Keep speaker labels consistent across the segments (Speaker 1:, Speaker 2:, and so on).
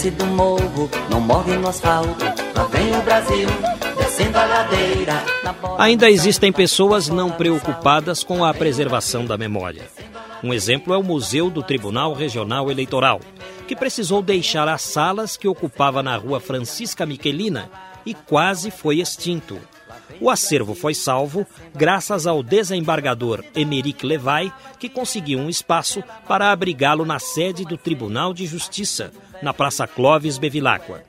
Speaker 1: Desce do morro, não morre no asfalto. Lá vem o Brasil, descendo a ladeira.
Speaker 2: Ainda existem pessoas não preocupadas com a preservação da memória. Um exemplo é o Museu do Tribunal Regional Eleitoral, que precisou deixar as salas que ocupava na rua Francisca Miquelina e quase foi extinto. O acervo foi salvo graças ao desembargador Emeric Levay, que conseguiu um espaço para abrigá-lo na sede do Tribunal de Justiça, na Praça Clóvis Bevilacqua.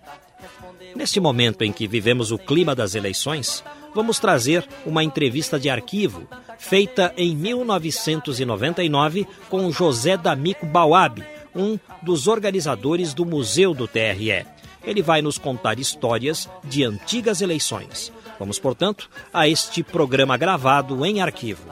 Speaker 2: Neste momento em que vivemos o clima das eleições, vamos trazer uma entrevista de arquivo feita em 1999 com José D'Amico Bauab, um dos organizadores do Museu do TRE. Ele vai nos contar histórias de antigas eleições. Vamos, portanto, a este programa gravado em arquivo.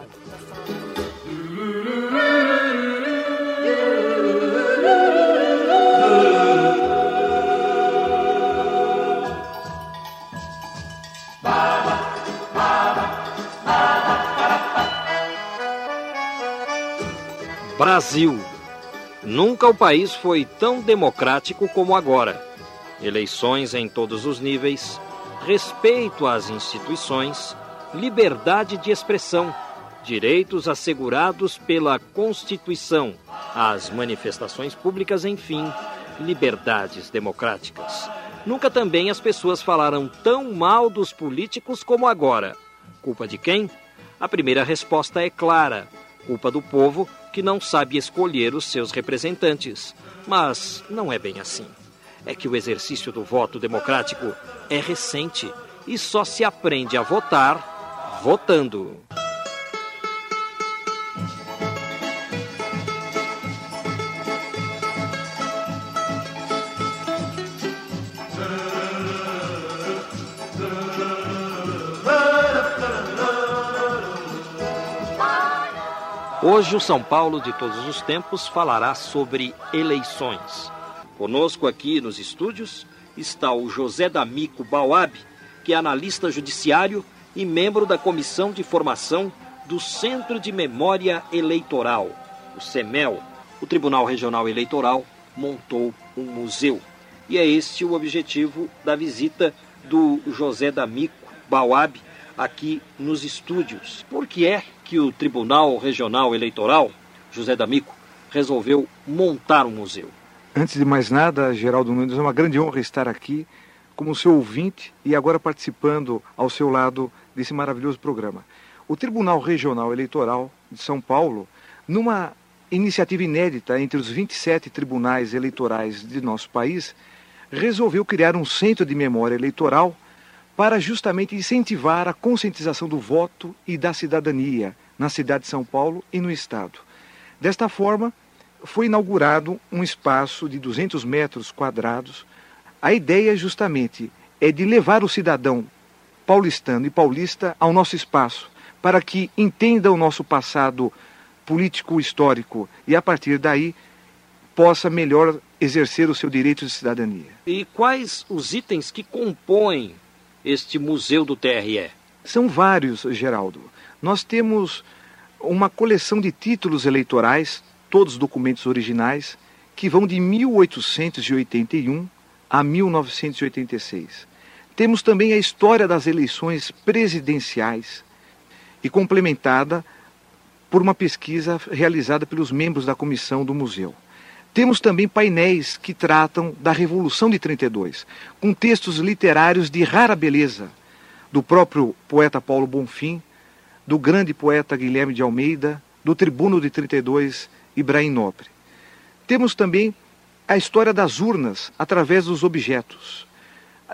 Speaker 2: Brasil. Nunca o país foi tão democrático como agora. Eleições em todos os níveis, respeito às instituições, liberdade de expressão, direitos assegurados pela Constituição, as manifestações públicas, enfim, liberdades democráticas. Nunca também as pessoas falaram tão mal dos políticos como agora. Culpa de quem? A primeira resposta é clara: culpa do povo que não sabe escolher os seus representantes. Mas não é bem assim. É que o exercício do voto democrático é recente e só se aprende a votar votando. Hoje o São Paulo de todos os tempos falará sobre eleições. Conosco aqui nos estúdios está o José D'Amico Bauab, que é analista judiciário e membro da Comissão de Formação do Centro de Memória Eleitoral, o CEMEL. O Tribunal Regional Eleitoral montou um museu. E é este o objetivo da visita do José D'Amico Bauab aqui nos estúdios. Por que é que o Tribunal Regional Eleitoral, José D'Amico, resolveu montar um museu?
Speaker 3: Antes de mais nada, Geraldo Nunes, é uma grande honra estar aqui como seu ouvinte e agora participando ao seu lado desse maravilhoso programa. O Tribunal Regional Eleitoral de São Paulo, numa iniciativa inédita entre os 27 tribunais eleitorais de nosso país, resolveu criar um centro de memória eleitoral para justamente incentivar a conscientização do voto e da cidadania na cidade de São Paulo e no estado. Desta forma, foi inaugurado um espaço de 200 metros quadrados. A ideia justamente é de levar o cidadão paulistano e paulista ao nosso espaço, para que entenda o nosso passado político histórico e a partir daí possa melhor exercer o seu direito de cidadania.
Speaker 2: E quais os itens que compõem este museu do TRE?
Speaker 3: São vários, Geraldo. Nós temos uma coleção de títulos eleitorais, todos documentos originais, que vão de 1881 a 1986. Temos também a história das eleições presidenciais e complementada por uma pesquisa realizada pelos membros da comissão do museu. Temos também painéis que tratam da Revolução de 32, com textos literários de rara beleza, do próprio poeta Paulo Bonfim, do grande poeta Guilherme de Almeida, do tribuno de 32, Ibrahim Nobre. Temos também a história das urnas através dos objetos.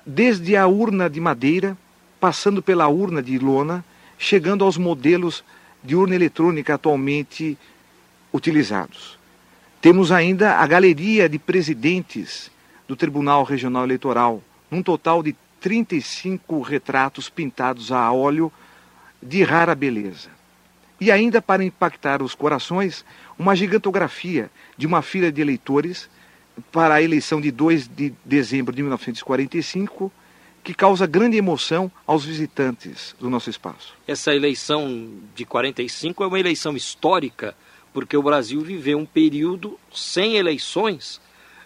Speaker 3: Desde a urna de madeira, passando pela urna de lona, chegando aos modelos de urna eletrônica atualmente utilizados. Temos ainda a galeria de presidentes do Tribunal Regional Eleitoral, num total de 35 retratos pintados a óleo de rara beleza. E ainda para impactar os corações, uma gigantografia de uma fila de eleitores para a eleição de 2 de dezembro de 1945, que causa grande emoção aos visitantes do nosso espaço.
Speaker 2: Essa eleição de 45 é uma eleição histórica, porque o Brasil viveu um período sem eleições,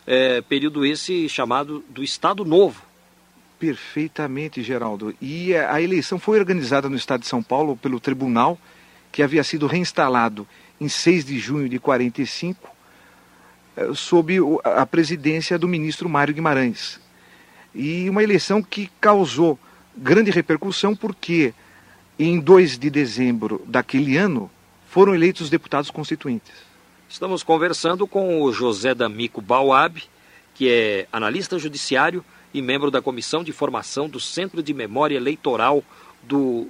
Speaker 2: é, período esse chamado do Estado Novo.
Speaker 3: Perfeitamente, Geraldo. E a eleição foi organizada no estado de São Paulo pelo tribunal, que havia sido reinstalado em 6 de junho de 45, eh, sob a presidência do ministro Mário Guimarães. E uma eleição que causou grande repercussão porque em 2 de dezembro daquele ano foram eleitos os deputados constituintes.
Speaker 2: Estamos conversando com o José D'Amico Bauab, que é analista judiciário e membro da Comissão de Formação do Centro de Memória Eleitoral do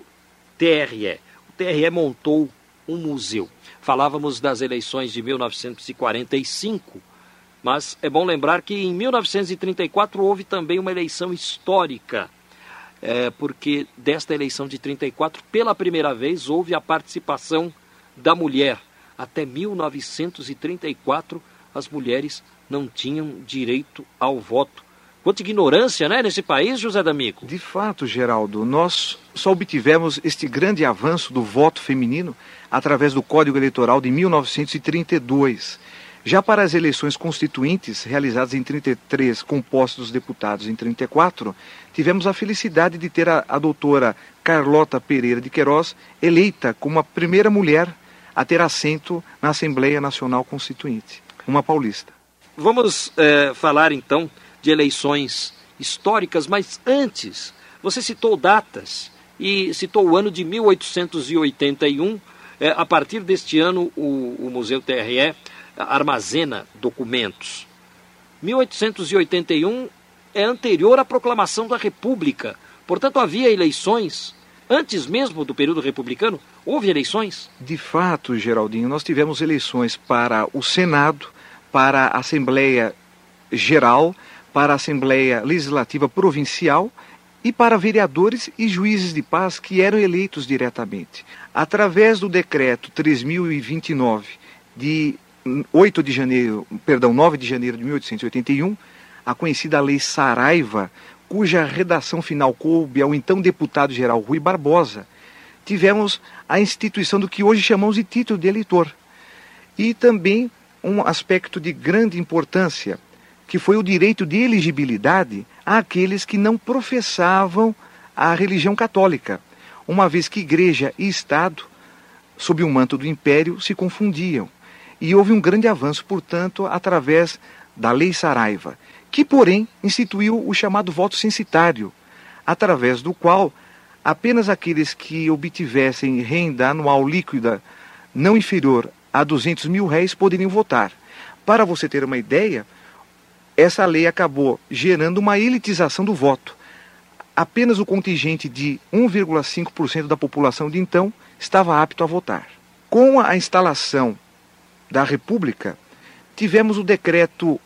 Speaker 2: TRE. O TRE montou um museu. Falávamos das eleições de 1945, mas é bom lembrar que em 1934 houve também uma eleição histórica, é, porque desta eleição de 34, pela primeira vez, houve a participação da mulher. Até 1934, as mulheres não tinham direito ao voto. Quanta ignorância, né, nesse país, José D'Amico?
Speaker 3: De fato, Geraldo, nós só obtivemos este grande avanço do voto feminino através do Código Eleitoral de 1932. Já para as eleições constituintes, realizadas em 33, compostos dos deputados em 34, tivemos a felicidade de ter a, a doutora Carlota Pereira de Queiroz eleita como a primeira mulher a ter assento na Assembleia Nacional Constituinte, uma paulista.
Speaker 2: Vamos é, falar então de eleições históricas, mas antes, você citou datas e citou o ano de 1881. É, a partir deste ano, o, o Museu TRE armazena documentos. 1881 é anterior à proclamação da República. Portanto, havia eleições antes mesmo do período republicano? Houve eleições?
Speaker 3: De fato, Geraldinho, nós tivemos eleições para o Senado, para a Assembleia Geral, para a Assembleia Legislativa Provincial e para vereadores e juízes de paz que eram eleitos diretamente. Através do decreto 3029 de 8 de janeiro, perdão, 9 de janeiro de 1881, a conhecida Lei Saraiva, cuja redação final coube ao então deputado geral Rui Barbosa, tivemos a instituição do que hoje chamamos de título de eleitor. E também um aspecto de grande importância, que foi o direito de elegibilidade àqueles que não professavam a religião católica, uma vez que igreja e Estado, sob o manto do império, se confundiam. E houve um grande avanço, portanto, através da Lei Saraiva, que, porém, instituiu o chamado voto censitário, através do qual apenas aqueles que obtivessem renda anual líquida não inferior a 200 mil réis poderiam votar. Para você ter uma ideia, essa lei acabou gerando uma elitização do voto. Apenas o contingente de 1,5% da população de então estava apto a votar. Com a instalação da República, tivemos o decreto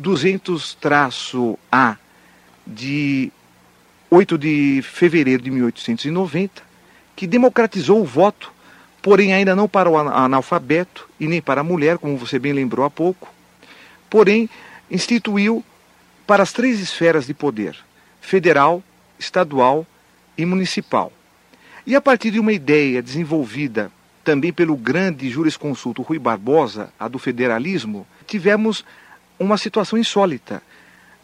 Speaker 3: 200-A de 8 de fevereiro de 1890, que democratizou o voto, porém ainda não para o analfabeto e nem para a mulher, como você bem lembrou há pouco, porém instituiu para as três esferas de poder: federal, estadual e municipal. E a partir de uma ideia desenvolvida também pelo grande jurisconsulto Rui Barbosa, a do federalismo, tivemos uma situação insólita.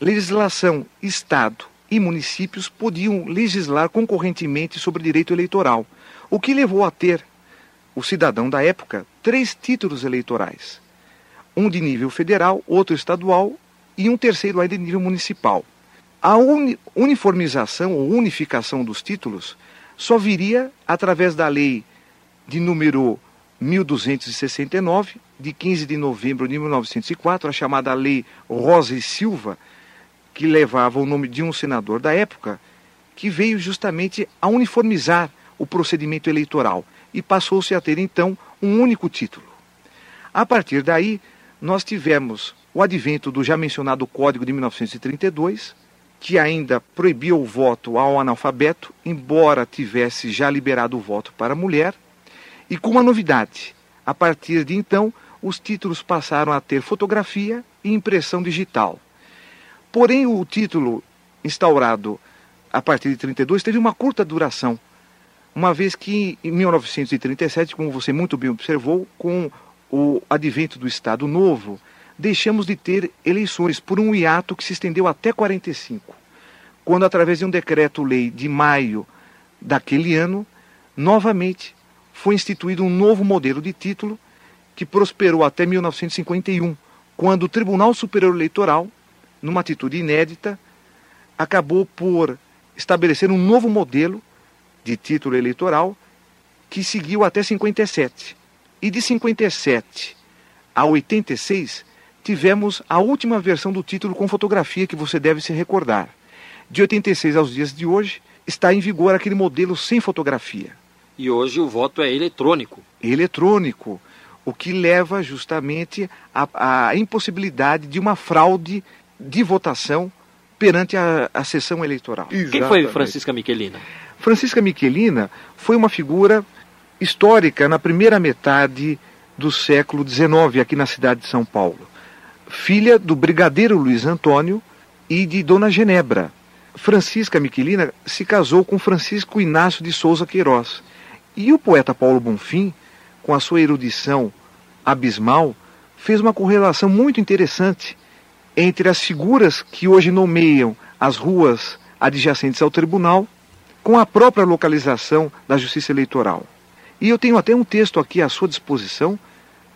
Speaker 3: Legislação, Estado e municípios podiam legislar concorrentemente sobre direito eleitoral, o que levou a ter o cidadão da época três títulos eleitorais um de nível federal, outro estadual e um terceiro aí de nível municipal. A uni uniformização ou unificação dos títulos só viria através da lei de número 1269, de 15 de novembro de 1904, a chamada Lei Rosa e Silva, que levava o nome de um senador da época, que veio justamente a uniformizar o procedimento eleitoral e passou-se a ter então um único título. A partir daí, nós tivemos o advento do já mencionado Código de 1932, que ainda proibia o voto ao analfabeto, embora tivesse já liberado o voto para a mulher, e com uma novidade. A partir de então, os títulos passaram a ter fotografia e impressão digital. Porém, o título instaurado a partir de 32 teve uma curta duração, uma vez que em 1937, como você muito bem observou, com o advento do Estado Novo, deixamos de ter eleições por um hiato que se estendeu até 45, quando, através de um decreto-lei de maio daquele ano, novamente foi instituído um novo modelo de título que prosperou até 1951, quando o Tribunal Superior Eleitoral, numa atitude inédita, acabou por estabelecer um novo modelo de título eleitoral que seguiu até 57. E de 57 a 86 tivemos a última versão do título com fotografia que você deve se recordar. De 86 aos dias de hoje, está em vigor aquele modelo sem fotografia.
Speaker 2: E hoje o voto é eletrônico.
Speaker 3: Eletrônico, o que leva justamente à, impossibilidade de uma fraude de votação perante a, a sessão eleitoral.
Speaker 2: Exatamente. Quem foi Francisca Michelina?
Speaker 3: Francisca Michelina foi uma figura histórica na primeira metade do século XIX aqui na cidade de São Paulo filha do brigadeiro Luiz Antônio e de Dona Genebra. Francisca Miquelina se casou com Francisco Inácio de Souza Queiroz. E o poeta Paulo Bonfim, com a sua erudição abismal, fez uma correlação muito interessante entre as figuras que hoje nomeiam as ruas adjacentes ao tribunal com a própria localização da Justiça Eleitoral. E eu tenho até um texto aqui à sua disposição,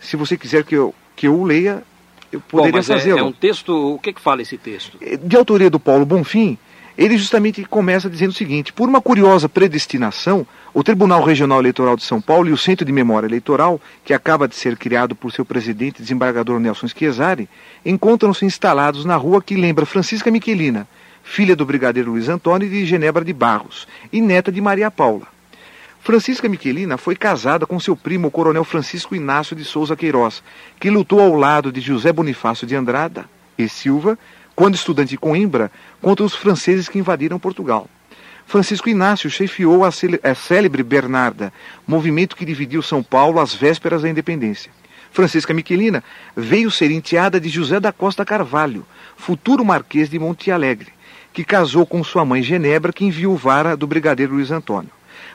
Speaker 3: se você quiser que eu, que eu o leia, eu poderia fazê-lo.
Speaker 2: É, é, um texto, o que, que fala esse texto?
Speaker 3: É, de autoria do Paulo Bonfim, ele justamente começa dizendo o seguinte: por uma curiosa predestinação, o Tribunal Regional Eleitoral de São Paulo e o Centro de Memória Eleitoral, que acaba de ser criado por seu presidente, desembargador Nelson Schiesari, encontram-se instalados na rua que lembra Francisca Miquelina, filha do brigadeiro Luiz Antônio de Genebra de Barros, e neta de Maria Paula. Francisca Miquelina foi casada com seu primo, o coronel Francisco Inácio de Souza Queiroz, que lutou ao lado de José Bonifácio de Andrada e Silva, quando estudante de Coimbra, contra os franceses que invadiram Portugal. Francisco Inácio chefiou a, célebre Bernarda, movimento que dividiu São Paulo às vésperas da independência. Francisca Miquelina veio ser enteada de José da Costa Carvalho, futuro marquês de Monte Alegre, que casou com sua mãe Genebra, que enviuvara do brigadeiro Luiz Antônio.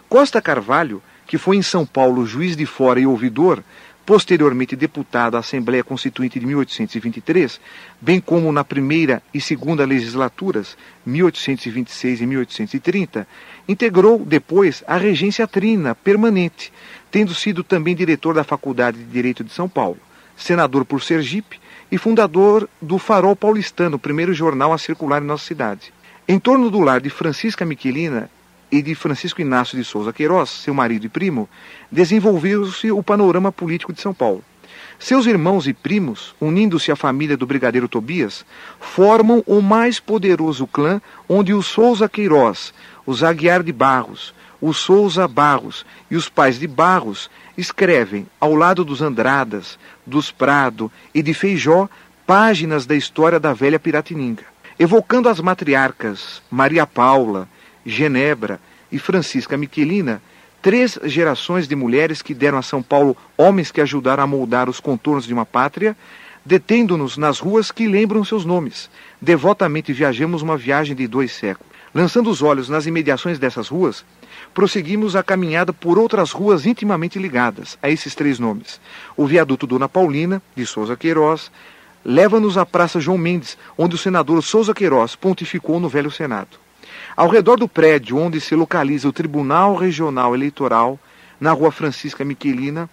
Speaker 3: Costa Carvalho, que foi em São Paulo juiz de fora e ouvidor, posteriormente deputado à Assembleia Constituinte de 1823, bem como na primeira e segunda legislaturas, 1826 e 1830, integrou depois a regência trina permanente, tendo sido também diretor da Faculdade de Direito de São Paulo, senador por Sergipe e fundador do Farol Paulistano, primeiro jornal a circular em nossa cidade. Em torno do lar de Francisca Miquelina e de Francisco Inácio de Souza Queiroz, seu marido e primo, desenvolveu-se o panorama político de São Paulo. Seus irmãos e primos, unindo-se à família do brigadeiro Tobias, formam o mais poderoso clã onde os Souza Queiroz, os Aguiar de Barros, os Souza Barros e os pais de Barros escrevem, ao lado dos Andradas, dos Prado e de Feijó, páginas da história da velha Piratininga, evocando as matriarcas Maria Paula, Genebra e Francisca Miquelina, três gerações de mulheres que deram a São Paulo homens que ajudaram a moldar os contornos de uma pátria, detendo-nos nas ruas que lembram seus nomes. Devotamente viajamos uma viagem de dois séculos. Lançando os olhos nas imediações dessas ruas, prosseguimos a caminhada por outras ruas intimamente ligadas a esses três nomes. O viaduto Dona Paulina, de Souza Queiroz, leva-nos à Praça João Mendes, onde o senador Souza Queiroz pontificou no velho Senado. Ao redor do prédio onde se localiza o Tribunal Regional Eleitoral, na rua Francisca Miquelina,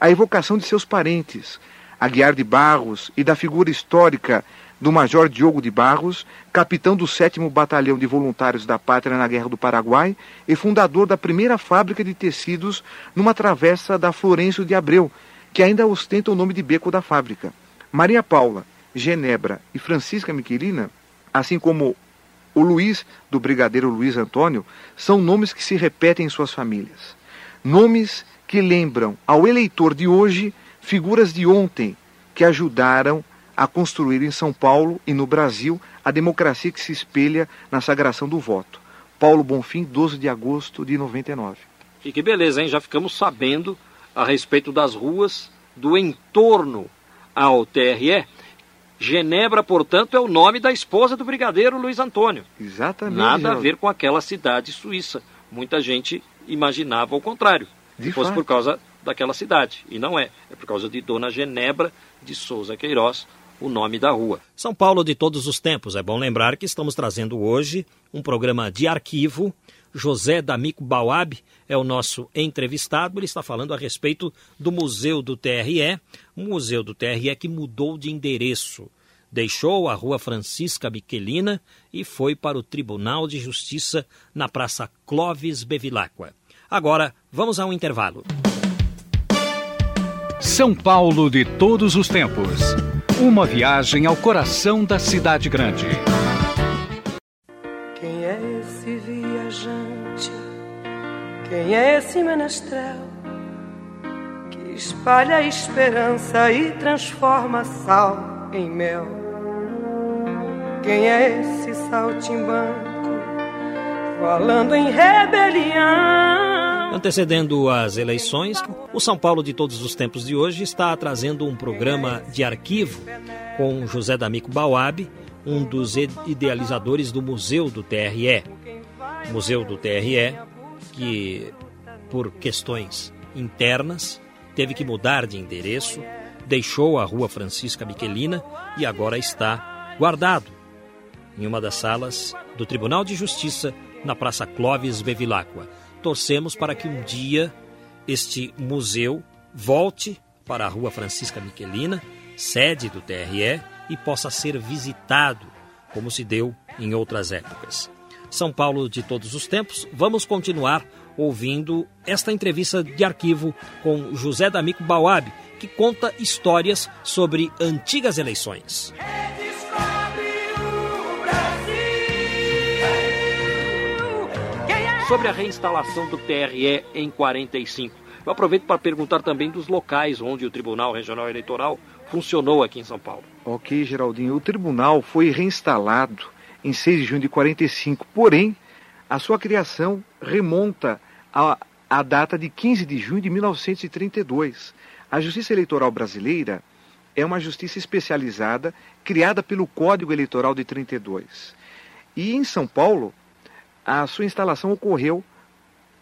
Speaker 3: a evocação de seus parentes, Aguiar de Barros, e da figura histórica do Major Diogo de Barros, capitão do 7 Batalhão de Voluntários da Pátria na Guerra do Paraguai e fundador da primeira fábrica de tecidos numa travessa da Florencio de Abreu, que ainda ostenta o nome de beco da fábrica. Maria Paula, Genebra e Francisca Miquelina, assim como o Luiz, do Brigadeiro Luiz Antônio, são nomes que se repetem em suas famílias. Nomes que lembram ao eleitor de hoje figuras de ontem que ajudaram a construir em São Paulo e no Brasil a democracia que se espelha na sagração do voto. Paulo Bonfim, 12 de agosto de 99.
Speaker 2: E que beleza, hein? Já ficamos sabendo a respeito das ruas do entorno ao TRE. Genebra, portanto, é o nome da esposa do brigadeiro Luiz Antônio.
Speaker 3: Exatamente.
Speaker 2: Nada Geraldo. a ver com aquela cidade suíça. Muita gente imaginava o contrário. De fosse por causa daquela cidade. E não é. É por causa de Dona Genebra de Souza Queiroz, o nome da rua. São Paulo de todos os tempos. É bom lembrar que estamos trazendo hoje um programa de arquivo. José D'Amico Bauab é o nosso entrevistado. Ele está falando a respeito do Museu do TRE, um museu do TRE que mudou de endereço. Deixou a Rua Francisca Miquelina e foi para o Tribunal de Justiça na Praça Clóvis Bevilacqua. Agora, vamos a um intervalo.
Speaker 4: São Paulo de todos os tempos. Uma viagem ao coração da cidade grande.
Speaker 5: Quem é esse menestrel que espalha a esperança e transforma sal em mel? Quem é esse saltimbanco falando em rebelião?
Speaker 2: Antecedendo as eleições, o São Paulo de todos os tempos de hoje está trazendo um programa de arquivo com José D'Amico Bauab, um dos idealizadores do Museu do TRE. Museu do TRE, que por questões internas teve que mudar de endereço, deixou a Rua Francisca Miquelina e agora está guardado em uma das salas do Tribunal de Justiça na Praça Clóvis Bevilacqua torcemos para que um dia este museu volte para a Rua Francisca Miquelina, sede do TRE, e possa ser visitado, como se deu em outras épocas. São Paulo de todos os tempos, vamos continuar ouvindo esta entrevista de arquivo com José D'Amico Bauab, que conta histórias sobre antigas eleições. sobre a reinstalação do TRE em 45. Eu aproveito para perguntar também dos locais onde o Tribunal Regional Eleitoral funcionou aqui em São Paulo.
Speaker 3: Ok, Geraldinho. O tribunal foi reinstalado em 6 de junho de 45, porém, a sua criação remonta à, à data de 15 de junho de 1932. A Justiça Eleitoral Brasileira é uma justiça especializada criada pelo Código Eleitoral de 32. E em São Paulo, a sua instalação ocorreu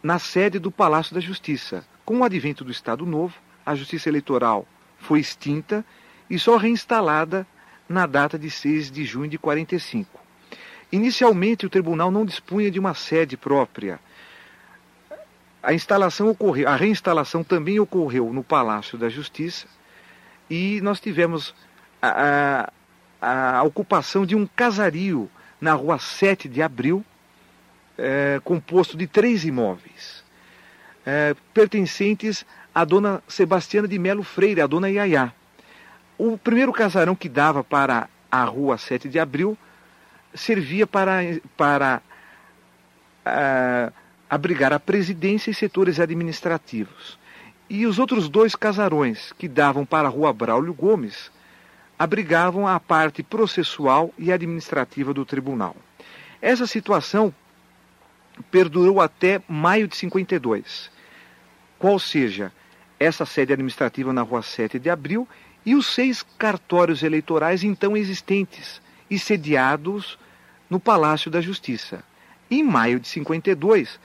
Speaker 3: na sede do Palácio da Justiça. Com o advento do Estado Novo, a Justiça Eleitoral foi extinta e só reinstalada na data de 6 de junho de 45. Inicialmente, o tribunal não dispunha de uma sede própria. A instalação ocorreu, a reinstalação também ocorreu no Palácio da Justiça e nós tivemos a, a, a ocupação de um casario na rua 7 de abril, é, composto de três imóveis, é, pertencentes à dona Sebastiana de Melo Freire, a dona Iaiá. O primeiro casarão que dava para a rua 7 de abril servia para, para uh, abrigar a presidência e setores administrativos. E os outros dois casarões que davam para a rua Braulio Gomes abrigavam a parte processual e administrativa do tribunal. Essa situação perdurou até maio de 52. Qual seja, essa sede administrativa na rua 7 de abril e os seis cartórios eleitorais então existentes e sediados no Palácio da Justiça. Em maio de 52,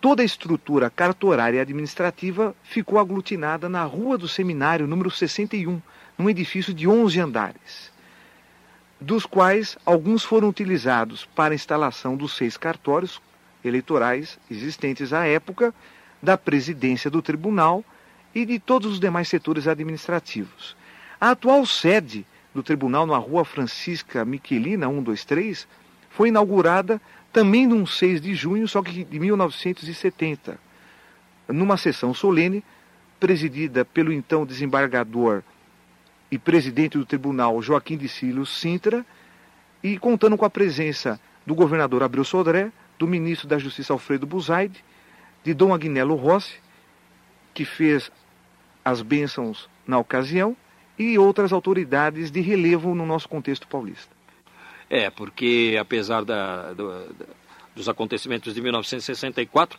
Speaker 3: toda a estrutura cartorária e administrativa ficou aglutinada na Rua do Seminário, número 61, num edifício de 11 andares, dos quais alguns foram utilizados para a instalação dos seis cartórios, eleitorais existentes à época, da presidência do tribunal e de todos os demais setores administrativos. A atual sede do tribunal na rua Francisca Miquelina, 123, foi inaugurada também num 6 de junho, só que de 1970, numa sessão solene presidida pelo então desembargador e presidente do tribunal Joaquim de Silos Sintra, e contando com a presença do governador Abreu Sodré, do ministro da Justiça Alfredo Buzaide, de Dom Agnello Rossi, que fez as bênçãos na ocasião, e outras autoridades de relevo no nosso contexto paulista.
Speaker 2: É, porque apesar da, do, dos acontecimentos de 1964,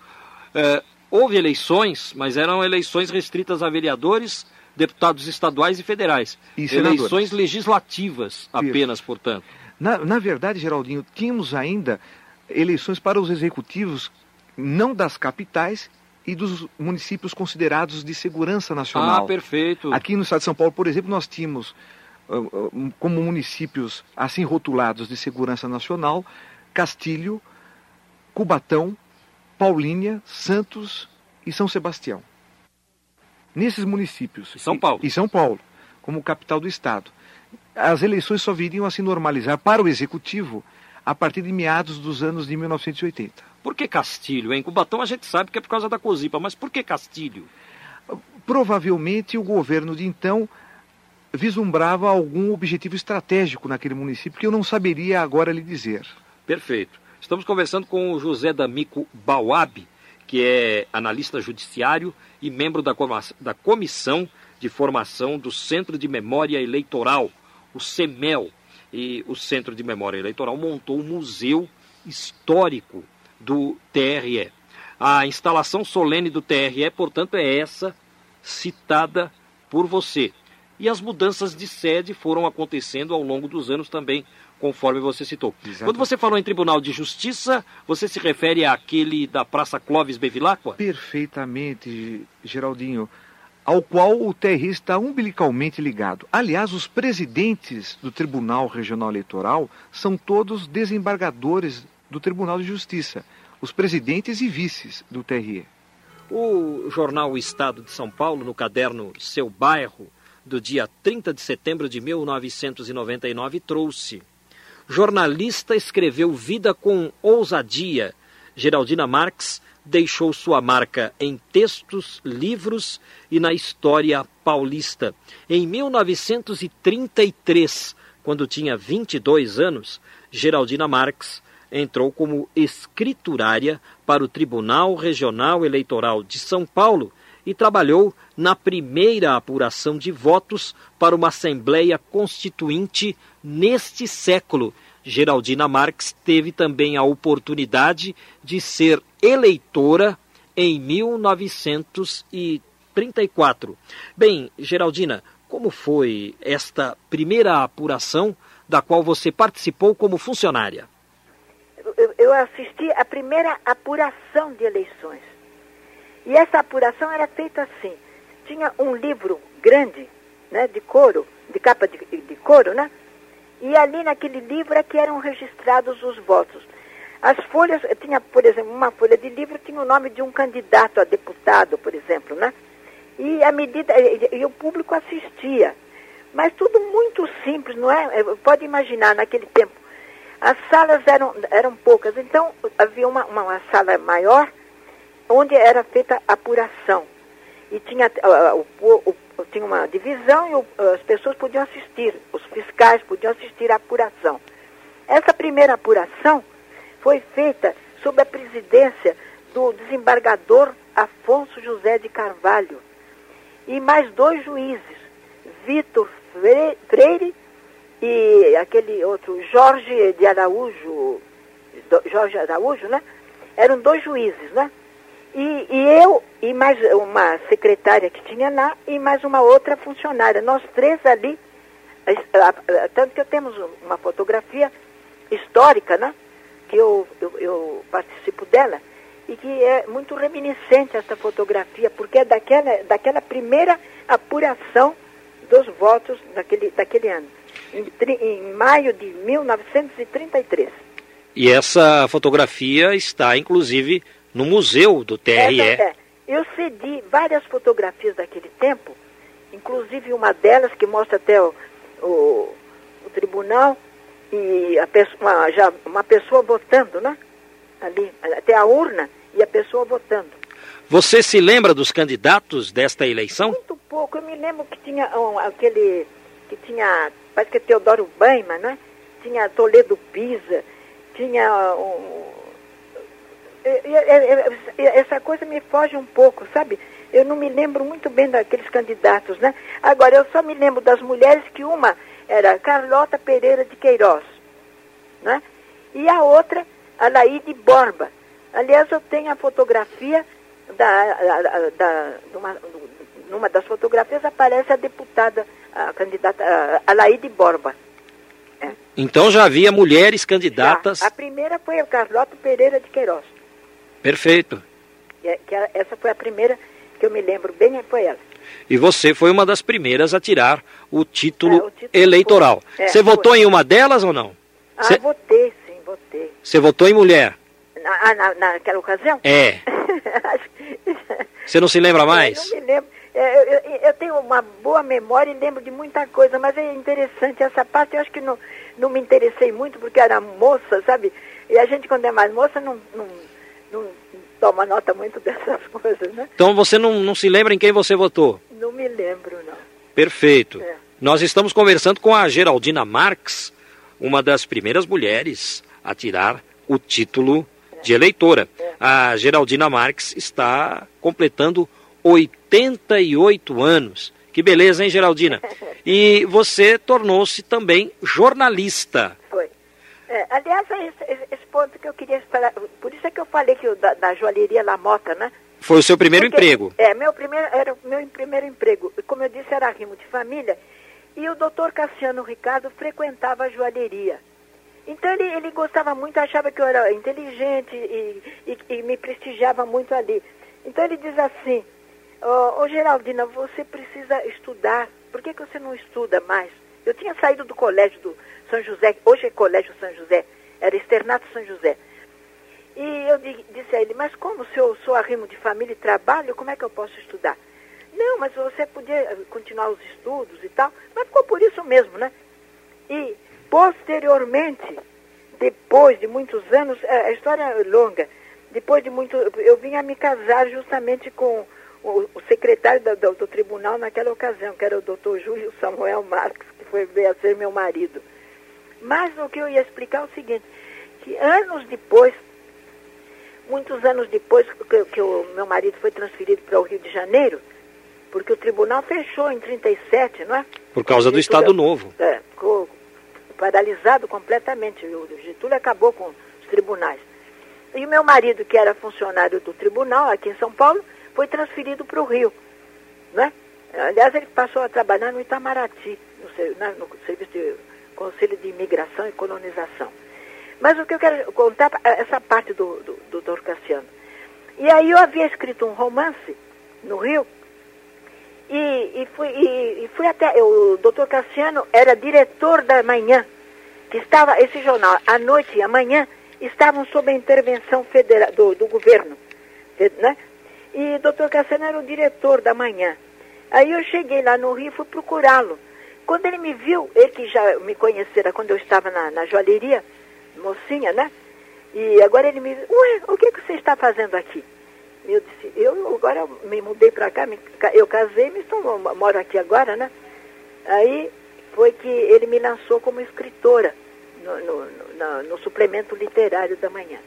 Speaker 2: é, houve eleições, mas eram eleições restritas a vereadores, deputados estaduais e federais.
Speaker 3: E
Speaker 2: eleições legislativas apenas, Isso. portanto.
Speaker 3: Na, na verdade, Geraldinho, tínhamos ainda eleições para os executivos não das capitais e dos municípios considerados de segurança nacional.
Speaker 2: Ah, perfeito.
Speaker 3: Aqui no estado de São Paulo, por exemplo, nós tínhamos como municípios assim rotulados de segurança nacional, Castilho, Cubatão, Paulínia, Santos e São Sebastião. Nesses municípios.
Speaker 2: E São Paulo.
Speaker 3: E, e São Paulo, como capital do estado. As eleições só viriam a se normalizar para o executivo a partir de meados dos anos de 1980.
Speaker 2: Por que Castilho? Em Cubatão a gente sabe que é por causa da Cozipa, mas por que Castilho?
Speaker 3: Provavelmente o governo de então vislumbrava algum objetivo estratégico naquele município que eu não saberia agora lhe dizer.
Speaker 2: Perfeito. Estamos conversando com o José D'Amico Bauab, que é analista judiciário e membro da Comissão de Formação do Centro de Memória Eleitoral, o CEMEL. E o Centro de Memória Eleitoral montou um museu histórico do TRE. A instalação solene do TRE, portanto, é essa citada por você. E as mudanças de sede foram acontecendo ao longo dos anos também, conforme você citou. Exato. Quando você falou em Tribunal de Justiça, você se refere àquele da Praça Clóvis Bevilacqua?
Speaker 3: Perfeitamente, Geraldinho. Ao qual o TRE está umbilicalmente ligado. Aliás, os presidentes do Tribunal Regional Eleitoral são todos desembargadores do Tribunal de Justiça, os presidentes e vices do TRE.
Speaker 2: O jornal Estado de São Paulo, no caderno Seu Bairro, do dia 30 de setembro de 1999, trouxe. Jornalista escreveu Vida com ousadia. Geraldina Marx deixou sua marca em textos, livros e na história paulista. Em 1933, quando tinha 22 anos, Geraldina Marx entrou como escriturária para o Tribunal Regional Eleitoral de São Paulo e trabalhou na primeira apuração de votos para uma Assembleia Constituinte neste século. Geraldina Marx teve também a oportunidade de ser eleitora em 1934. Bem, Geraldina, como foi esta primeira apuração da qual você participou como funcionária?
Speaker 6: eu, assisti a primeira apuração de eleições. E essa apuração era feita assim. Tinha um livro grande, né, de couro, de capa de, de couro, né? E ali naquele livro é que eram registrados os votos. As folhas, tinha, por exemplo, uma folha de livro tinha o nome de um candidato a deputado, por exemplo, né? E a medida, e, e o público assistia. Mas tudo muito simples, não é? Pode imaginar, naquele tempo, as salas eram, eram poucas, então havia uma, uma, uma sala maior onde era feita apuração. E tinha, uh, o, o, tinha uma divisão e o, as pessoas podiam assistir, os fiscais podiam assistir à apuração. Essa primeira apuração foi feita sob a presidência do desembargador Afonso José de Carvalho e mais dois juízes, Vitor Freire e aquele outro, Jorge de Araújo, Jorge Araújo, né? Eram dois juízes, né? E, e, eu e mais uma secretária que tinha lá e mais uma outra funcionária. Nós três ali, tanto que temos uma fotografia histórica, né? Que eu, eu, eu participo dela e que é muito reminiscente essa fotografia, porque é daquela, daquela primeira apuração dos votos daquele, daquele ano em, em maio de 1933.
Speaker 2: E essa fotografia está, inclusive, no museu do TRE.
Speaker 6: é. Eu cedi várias fotografias daquele tempo, inclusive uma delas que mostra até o, o, o tribunal e a pessoa, uma, já uma pessoa votando, né? Ali, até a urna e a pessoa votando.
Speaker 2: Você se lembra dos candidatos desta eleição?
Speaker 6: Muito pouco. Eu me lembro que tinha um, aquele que tinha, parece que é Teodoro Baima, né? Tinha Toledo Pisa, tinha um, essa coisa me foge um pouco, sabe? Eu não me lembro muito bem daqueles candidatos, né? Agora, eu só me lembro das mulheres que uma era Carlota Pereira de Queiroz, né? E a outra, a Laíde Borba. Aliás, eu tenho a fotografia da, da, da numa, numa das fotografias aparece a deputada, a candidata, a Laíde Borba.
Speaker 2: É. Então já havia mulheres candidatas.
Speaker 6: Já. A primeira foi a Carlota Pereira de Queiroz.
Speaker 2: Perfeito.
Speaker 6: É, que essa foi a primeira que eu me lembro bem, foi ela.
Speaker 2: E você foi uma das primeiras a tirar o título, é, o título eleitoral. É, você votou em uma delas ou não?
Speaker 6: Ah, Cê... votei, sim, votei.
Speaker 2: Você votou em mulher?
Speaker 6: Na, na, naquela ocasião?
Speaker 2: É. Você não se lembra mais?
Speaker 6: Eu não me lembro. É, eu, eu, eu, tenho uma boa memória e lembro de muita coisa, mas é interessante essa parte. Eu acho que não, não me interessei muito porque era moça, sabe? E a gente, quando é mais moça, não, não não toma nota muito dessas coisas, né?
Speaker 2: Então você não, não se lembra em quem você votou?
Speaker 6: Não me lembro, não.
Speaker 2: Perfeito. É. Nós estamos conversando com a Geraldina Marx, uma das primeiras mulheres a tirar o título é. de eleitora. É. A Geraldina Marx está completando 88 anos. Que beleza, hein, Geraldina? E você tornou-se também jornalista.
Speaker 6: Foi. É, aliás, é esse, esse, ponto que eu queria falar, por isso é que eu falei que o, da, da joalheria Lamota, né?
Speaker 2: Foi o seu primeiro Porque, emprego?
Speaker 6: É, meu primeiro, era o meu primeiro emprego. Como eu disse, era rimo de família. E o doutor Cassiano Ricardo frequentava a joalheria. Então ele, ele gostava muito, achava que eu era inteligente e, e, e me prestigiava muito ali. Então ele diz assim, ô oh, oh, Geraldina, você precisa estudar. Por que, que você não estuda mais? Eu tinha saído do colégio do São José, hoje é Colégio São José, era Externato São José. E eu disse a ele, mas como se eu sou arrimo de família e trabalho, como é que eu posso estudar? Não, mas você podia eh, continuar os estudos e tal, mas ficou por isso mesmo, né? E posteriormente, depois de muitos anos, eh, a história é longa, depois de muito, eu vim a me casar justamente com o, secretário do, do, do, tribunal naquela ocasião, que era o doutor Júlio Samuel Marques, que foi a ser meu marido. Mas o que eu ia explicar é o seguinte, que anos depois, muitos anos depois que, que o meu marido foi transferido para o Rio de Janeiro, porque o tribunal fechou em 37, não é?
Speaker 2: Por causa do Estado Novo.
Speaker 6: É, ficou paralisado completamente. O Getúlio acabou com os tribunais. E o meu marido, que era funcionário do tribunal aqui em São Paulo, foi transferido para o Rio. Né? Aliás, ele passou a trabalhar no Itamaraty, no, no Serviço de Conselho de Imigração e Colonização. Mas o que eu quero contar é essa parte do, do, do Dr. Cassiano. E aí eu havia escrito um romance no Rio, e, e, fui, e, e fui até. O doutor Cassiano era diretor da manhã, que estava, esse jornal, à noite e amanhã, estavam sob a intervenção federal, do, do governo. Né? E o doutor Cassiano era o diretor da manhã. Aí eu cheguei lá no Rio e fui procurá-lo. Quando ele me viu, ele que já me conhecera quando eu estava na, na joalheria, mocinha, né? E agora ele me disse, ué, o que, que você está fazendo aqui? Eu disse, eu agora me mudei para cá, me, eu casei, me estou, moro aqui agora, né? Aí foi que ele me lançou como escritora no, no, no, no suplemento literário da manhã.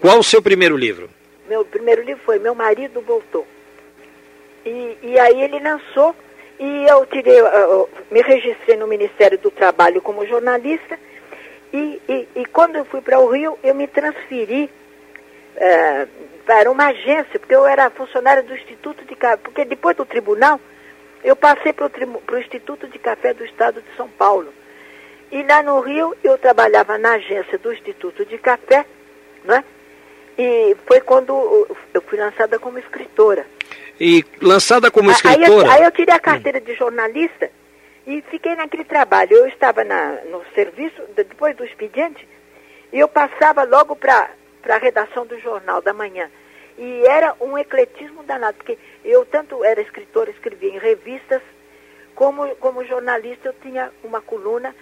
Speaker 2: Qual o seu primeiro livro?
Speaker 6: Meu primeiro livro foi Meu Marido Voltou. E, e aí ele lançou, e eu tirei, eu me registrei no Ministério do Trabalho como jornalista, e, e, e quando eu fui para o Rio, eu me transferi é, para uma agência, porque eu era funcionária do Instituto de Café, porque depois do tribunal, eu passei para o Instituto de Café do Estado de São Paulo. E lá no Rio, eu trabalhava na agência do Instituto de Café, né? E foi quando eu fui lançada como escritora.
Speaker 2: E lançada como escritora?
Speaker 6: Aí eu, aí eu tirei a carteira de jornalista e fiquei naquele trabalho. Eu estava na, no serviço, depois do expediente, e eu passava logo para a redação do Jornal da Manhã. E era um ecletismo danado, porque eu tanto era escritora, escrevia em revistas, como, como jornalista eu tinha uma coluna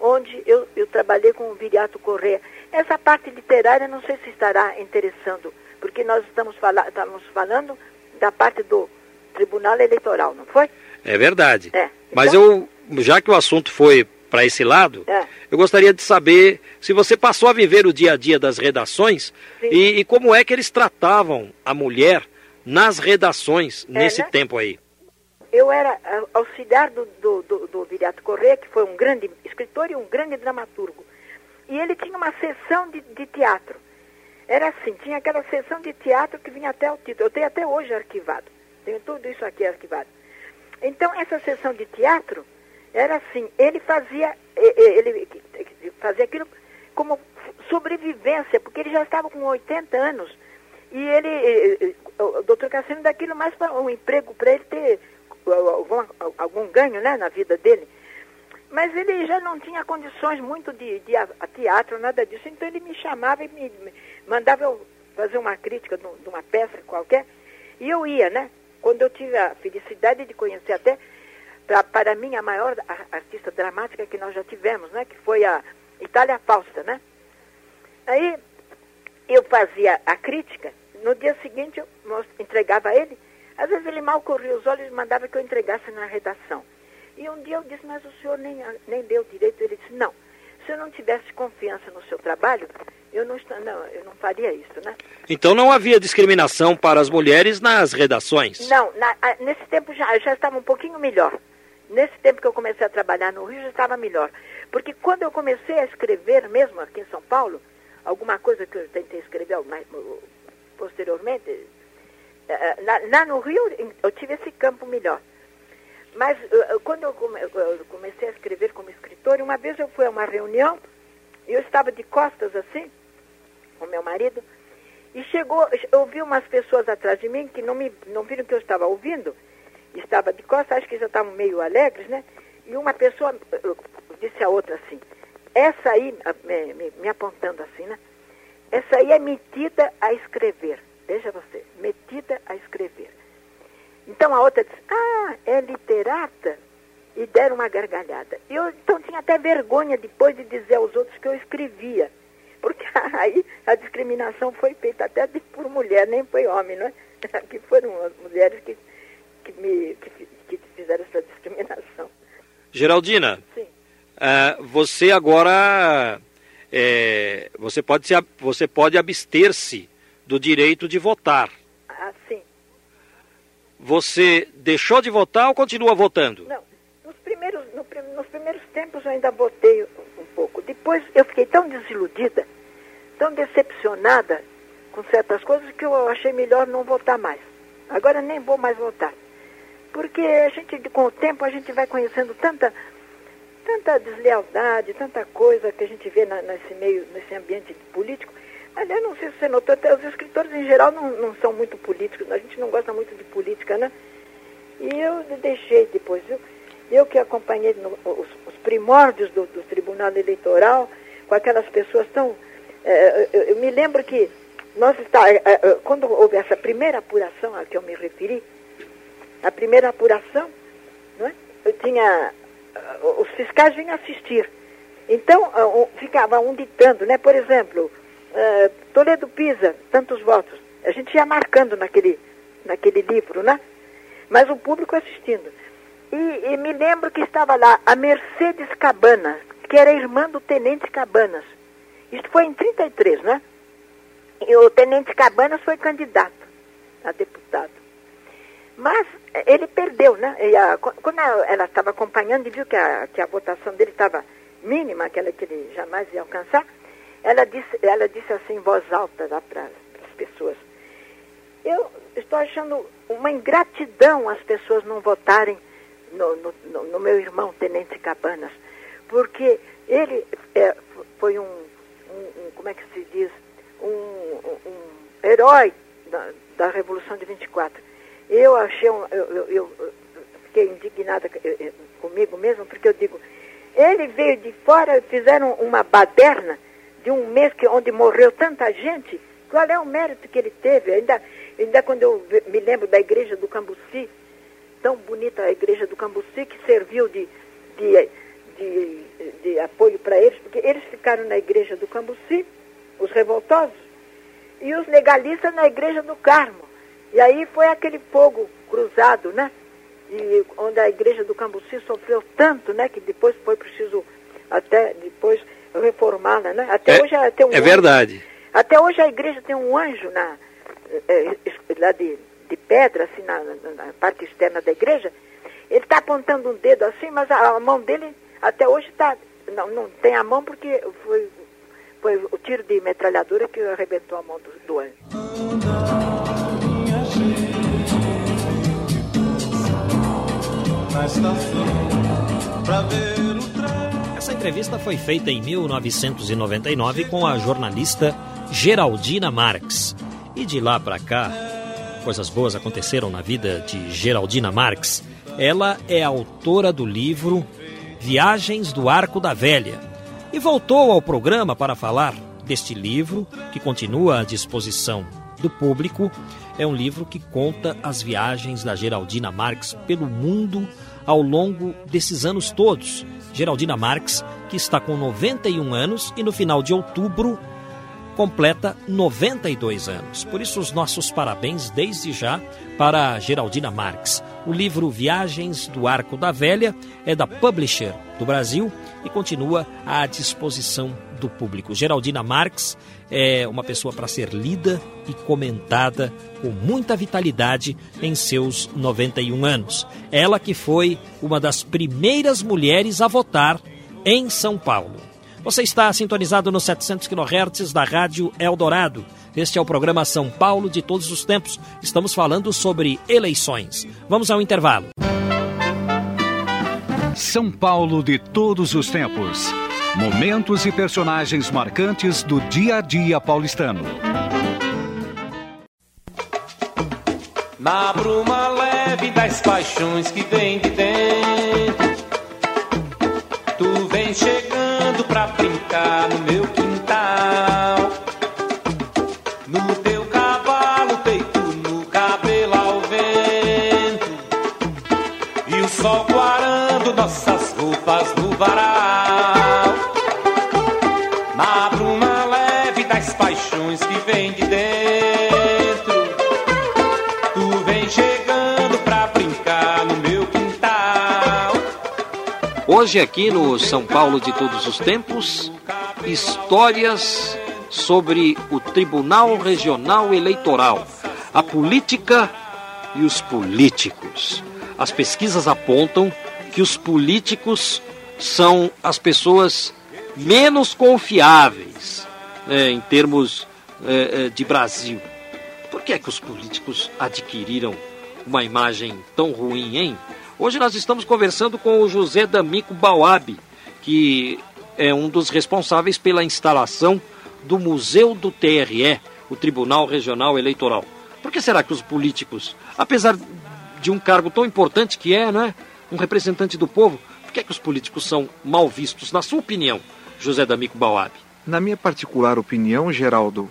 Speaker 6: onde eu, eu trabalhei com o Viriato Correia. Essa parte literária não sei se estará interessando, porque nós estamos, fala, estamos falando da parte do Tribunal Eleitoral, não foi?
Speaker 2: É verdade.
Speaker 6: É.
Speaker 2: Mas
Speaker 6: Então-
Speaker 2: eu, já que o assunto foi para esse lado,
Speaker 6: É.
Speaker 2: eu gostaria de saber se você passou a viver o dia a dia das redações e, e como é que eles tratavam a mulher nas redações nesse
Speaker 6: né?
Speaker 2: tempo aí.
Speaker 6: Eu era ah, auxiliar do, do, do, do Viriato Corrêa, que foi um grande escritor e um grande dramaturgo. E ele tinha uma sessão de, de teatro. Era assim, tinha aquela sessão de teatro que vinha até o título. Eu tenho até hoje arquivado. Tenho tudo isso aqui arquivado. Então, essa sessão de teatro era assim, ele fazia, ele fazia aquilo como sobrevivência, porque ele já estava com 80 anos. E ele, o doutor Cassino daquilo mais para um emprego para ele ter algum, algum ganho né, na vida dele. Mas ele já não tinha condições muito de, de a, a teatro, nada disso. Então ele me chamava e me mandava eu fazer uma crítica de, um- uma peça qualquer. E eu ia, né? Quando eu tive a felicidade de conhecer até, pra, para mim, a maior artista dramática que nós já tivemos, né? Que foi a Itália Fausta, né? Aí eu fazia a crítica, no dia seguinte eu entregava a ele. Às vezes ele mal corria os olhos e mandava que eu entregasse na redação. E um dia eu disse, mas o senhor nem, nem deu direito. Ele disse, não, se eu não tivesse confiança no seu trabalho, eu não, não, eu não faria isso, né?
Speaker 2: Então não havia discriminação para as mulheres nas redações.
Speaker 6: Não, na- nesse tempo já, já estava um pouquinho melhor. Nesse tempo que eu comecei a trabalhar no Rio já estava melhor. Porque quando eu comecei a escrever mesmo aqui em São Paulo, alguma coisa que eu tentei escrever mais, posteriormente, eh, lá, lá no Rio eu tive esse campo melhor. Mas eh, quando eu, come- eu comecei a escrever como escritor, uma vez eu fui a uma reunião, e eu estava de costas assim, com meu marido, e chegou, eu vi umas pessoas atrás de mim que não, me, não viram que eu estava ouvindo, estava de costas, acho que já estavam meio alegres, né? E uma pessoa eh, disse a outra assim, essa aí, me, me- me apontando assim, né? Essa aí é metida a escrever. Veja você, metida a escrever. Então a outra disse, ah, é literata? E deram uma gargalhada. Eu então tinha até vergonha depois de dizer aos outros que eu escrevia. Porque aí a discriminação foi feita até por mulher, nem foi homem, não é? Que foram as mulheres que, que, me, que, que fizeram essa discriminação.
Speaker 2: Geraldina,
Speaker 6: Sim.
Speaker 2: ah, você agora é, você pode se, você pode abster-se do direito de votar.
Speaker 6: Assim.
Speaker 2: Você deixou de votar ou continua votando?
Speaker 6: Não, nos primeiros, no nos primeiros tempos eu ainda votei um pouco. Depois eu fiquei tão desiludida, tão decepcionada com certas coisas que eu achei melhor não votar mais. Agora nem vou mais votar. Porque a gente, com o tempo, a gente vai conhecendo tanta, tanta deslealdade, tanta coisa que a gente vê na- nesse meio, nesse ambiente político. Aliás, não sei se você notou, até os escritores em geral não, não são muito políticos, a gente não gosta muito de política, né? E eu deixei depois, viu? Eu que acompanhei no- os, os primórdios do, do Tribunal Eleitoral, com aquelas pessoas tão. eh, eu, eu me lembro que nós está, eh, eh, quando houve essa primeira apuração a que eu me referi, a primeira apuração, não é? eu tinha. os fiscais vinham assistir. Então, ficava um ditando, né? Por exemplo, eh, Toledo Pisa, tantos votos. A gente ia marcando naquele, naquele livro, né? Mas o público assistindo. E, e me lembro que estava lá a Mercedes Cabanas, que era irmã do Tenente Cabanas. Isso foi em 33, né? E o Tenente Cabanas foi candidato a deputado. Mas eh, ele perdeu, né? A- qu- quando ela estava acompanhando e viu que a, que a votação dele estava mínima, aquela que ele jamais ia alcançar, ela disse, ela disse assim em voz alta para as pessoas. Eu estou achando uma ingratidão as pessoas não votarem no, no- no- meu irmão Tenente Cabanas, porque ele é, foi um, um- um- como é que se diz, um, um- herói da, da Revolução de 24. Eu achei, eu, eu- eu- eu fiquei indignada eh, eh, comigo mesmo, porque eu digo, ele veio de fora, fizeram uma baderna de um mês que, onde morreu tanta gente, qual é o mérito que ele teve? Ainda, ainda quando eu me lembro da igreja do Cambuci, tão bonita a igreja do Cambuci, que serviu de, de, de, de apoio para eles, porque eles ficaram na igreja do Cambuci, os revoltosos, e os legalistas na igreja do Carmo. E aí foi aquele fogo cruzado, né? E onde a igreja do Cambuci sofreu tanto, né? Que depois foi preciso até depois reformá-la, né? Até
Speaker 2: é,
Speaker 6: hoje tem um
Speaker 2: É
Speaker 6: anjo.
Speaker 2: verdade.
Speaker 6: Até hoje a igreja tem um anjo na, é, lá de, de pedra, assim, na, na, parte externa da igreja. Ele está apontando um dedo assim, mas a, a mão dele até hoje está. Não, não tem a mão porque foi, foi o tiro de metralhadora que arrebentou a mão do, do anjo.
Speaker 2: Essa entrevista foi feita em 1999 com a jornalista Geraldina Marx. E de lá para cá, coisas boas aconteceram na vida de Geraldina Marx. Ela é autora do livro Viagens do Arco da Velha e voltou ao programa para falar deste livro que continua à disposição do público. É um livro que conta as viagens da Geraldina Marx pelo mundo ao longo desses anos todos. Geraldina Marx, que está com 91 anos e no final de outubro completa 92 anos. Por isso, os nossos parabéns desde já para Geraldina Marx. O livro Viagens do Arco da Velha é da Publisher do Brasil e continua à disposição do público. Geraldina Marx é uma pessoa para ser lida e comentada com muita vitalidade em seus 91 anos. Ela que foi uma das primeiras mulheres a votar em São Paulo. Você está sintonizado nos 700 kHz da Rádio Eldorado. Este é o programa São Paulo de todos os tempos. Estamos falando sobre eleições. Vamos ao intervalo.
Speaker 4: São Paulo de todos os tempos. Momentos e personagens marcantes do dia a dia paulistano.
Speaker 7: Na bruma leve das paixões que vem de dentro, chegando pra brincar no meu quintal.
Speaker 2: Hoje aqui no São Paulo de todos os tempos, histórias sobre o Tribunal Regional Eleitoral, a política e os políticos. As pesquisas apontam que os políticos são as pessoas menos confiáveis né, em termos eh, de Brasil. Por que é que os políticos adquiriram uma imagem tão ruim, hein? Hoje nós estamos conversando com o José D'Amico Bauab, que é um dos responsáveis pela instalação do Museu do TRE, o Tribunal Regional Eleitoral. Por que será que os políticos, apesar de um cargo tão importante que é, não é? Um representante do povo, por que é que os políticos são mal vistos, na sua opinião, José D'Amico Bauab?
Speaker 3: Na minha particular opinião, Geraldo,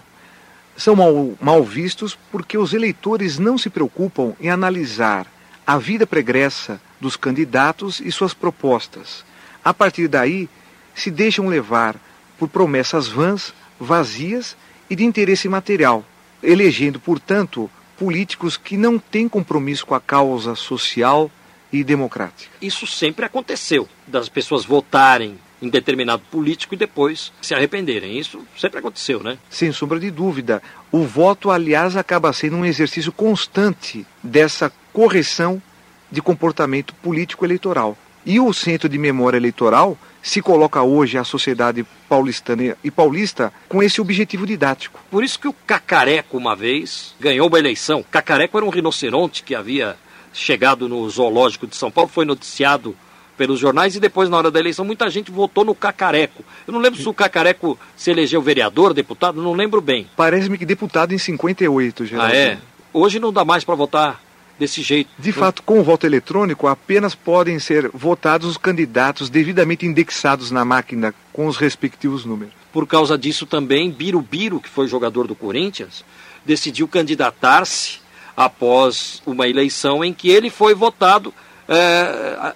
Speaker 3: são mal, mal vistos porque os eleitores não se preocupam em analisar a vida pregressa dos candidatos e suas propostas. A partir daí, se deixam levar por promessas vãs, vazias e de interesse material, elegendo, portanto, políticos que não têm compromisso com a causa social e democrática.
Speaker 2: Isso sempre aconteceu, das pessoas votarem em determinado político e depois se arrependerem. Isso sempre aconteceu, né?
Speaker 3: Sem sombra de dúvida. O voto, aliás, acaba sendo um exercício constante dessa correção de comportamento político-eleitoral. E o Centro de Memória Eleitoral se coloca hoje à sociedade paulistana e paulista com esse objetivo didático.
Speaker 2: Por isso que o Cacareco, uma vez, ganhou uma eleição. Cacareco era um rinoceronte que havia chegado no zoológico de São Paulo, foi noticiado pelos jornais e depois, na hora da eleição, muita gente votou no Cacareco. Eu não lembro se o Cacareco se elegeu vereador, deputado, não lembro bem.
Speaker 3: Parece-me que deputado em 58, Geraldo.
Speaker 2: Ah, é? Hoje não dá mais para votar desse jeito.
Speaker 3: De fato, com o voto eletrônico, apenas podem ser votados os candidatos devidamente indexados na máquina com os respectivos números.
Speaker 2: Por causa disso também, Birubiru, que foi jogador do Corinthians, decidiu candidatar-se após uma eleição em que ele foi votado é,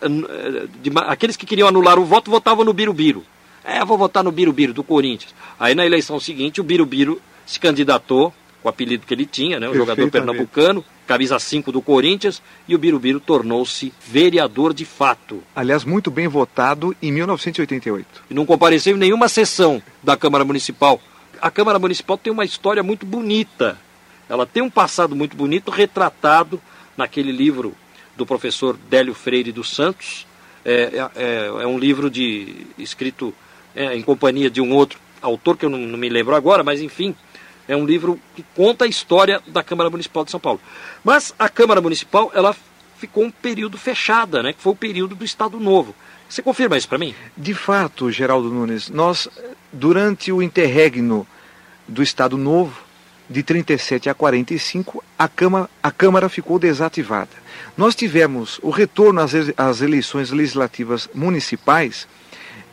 Speaker 2: de, aqueles que queriam anular o voto votavam no Birubiru. É, vou votar no Birubiru do Corinthians. Aí na eleição seguinte o Birubiru se candidatou com o apelido que ele tinha, né, o jogador pernambucano, camisa 5 do Corinthians, e o Birubiru tornou-se vereador de fato.
Speaker 3: Aliás, muito bem votado em 1988.
Speaker 2: E não compareceu em nenhuma sessão da Câmara Municipal. A Câmara Municipal tem uma história muito bonita. Ela tem um passado muito bonito retratado naquele livro do professor Délio Freire dos Santos. É, é, é, é um livro de escrito é, em companhia de um outro autor que eu não, não me lembro agora, mas enfim, é um livro que conta a história da Câmara Municipal de São Paulo. Mas a Câmara Municipal, ela ficou um período fechada, né, que foi o período do Estado Novo. Você confirma isso para mim?
Speaker 3: De fato, Geraldo Nunes, nós, durante o interregno do Estado Novo, de 37 a 45, a Câmara, a Câmara ficou desativada. Nós tivemos o retorno às, às eleições legislativas municipais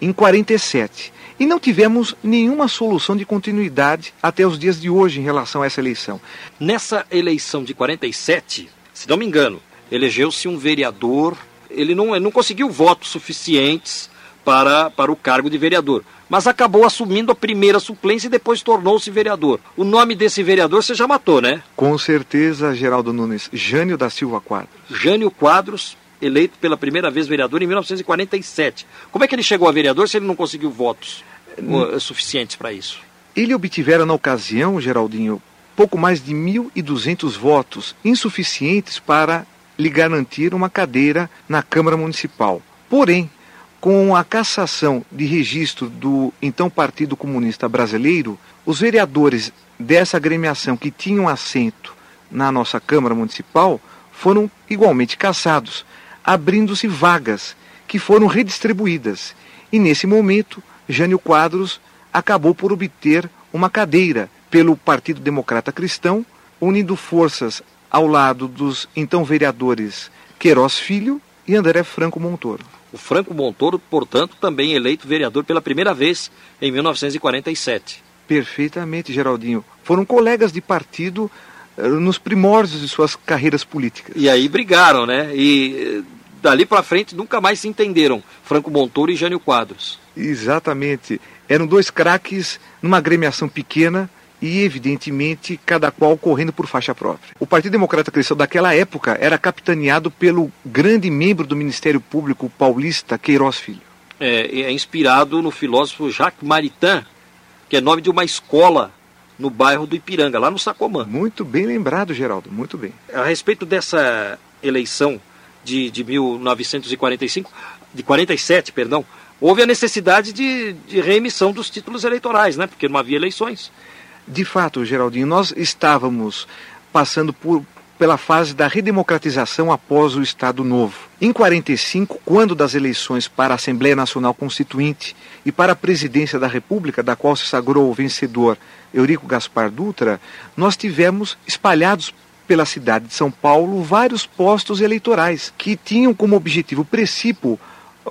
Speaker 3: em 47. E não tivemos nenhuma solução de continuidade até os dias de hoje em relação a essa eleição.
Speaker 2: Nessa eleição de 47, se não me engano, elegeu-se um vereador, ele não, ele não conseguiu votos suficientes para, para o cargo de vereador, mas acabou assumindo a primeira suplência e depois tornou-se vereador. O nome desse vereador você já matou, né?
Speaker 3: Com certeza, Geraldo Nunes. Jânio da Silva Quadros.
Speaker 2: Jânio Quadros, eleito pela primeira vez vereador em 1947. Como é que ele chegou a vereador se ele não conseguiu votos uh, suficientes para isso?
Speaker 3: Ele obtivera na ocasião, Geraldinho, pouco mais de 1.200 votos, insuficientes para lhe garantir uma cadeira na Câmara Municipal. Porém, com a cassação de registro do então Partido Comunista Brasileiro, os vereadores dessa agremiação que tinham assento na nossa Câmara Municipal foram igualmente cassados abrindo-se vagas que foram redistribuídas. E nesse momento, Jânio Quadros acabou por obter uma cadeira pelo Partido Democrata Cristão, unindo forças ao lado dos então vereadores Queiroz Filho e André Franco Montoro.
Speaker 2: O Franco Montoro, portanto, também eleito vereador pela primeira vez em 1947.
Speaker 3: Perfeitamente, Geraldinho. Foram colegas de partido eh, nos primórdios de suas carreiras políticas.
Speaker 2: E aí brigaram, né? E dali para frente nunca mais se entenderam, Franco Montoro e Jânio Quadros.
Speaker 3: Exatamente. Eram dois craques numa agremiação pequena e, evidentemente, cada qual correndo por faixa própria. O Partido Democrata Cristão daquela época era capitaneado pelo grande membro do Ministério Público paulista, Queiroz Filho.
Speaker 2: É, é inspirado no filósofo Jacques Maritain, que é nome de uma escola no bairro do Ipiranga, lá no Sacomã.
Speaker 3: Muito bem lembrado, Geraldo, muito bem.
Speaker 2: A respeito dessa eleição de, de 1945, de 47, perdão, houve a necessidade de, de reemissão dos títulos eleitorais, né? Porque não havia eleições.
Speaker 3: De fato, Geraldinho, nós estávamos passando por, pela fase da redemocratização após o Estado Novo. Em 45, quando das eleições para a Assembleia Nacional Constituinte e para a presidência da República, da qual se sagrou o vencedor Eurico Gaspar Dutra, nós tivemos espalhados pela cidade de São Paulo vários postos eleitorais que tinham como objetivo principal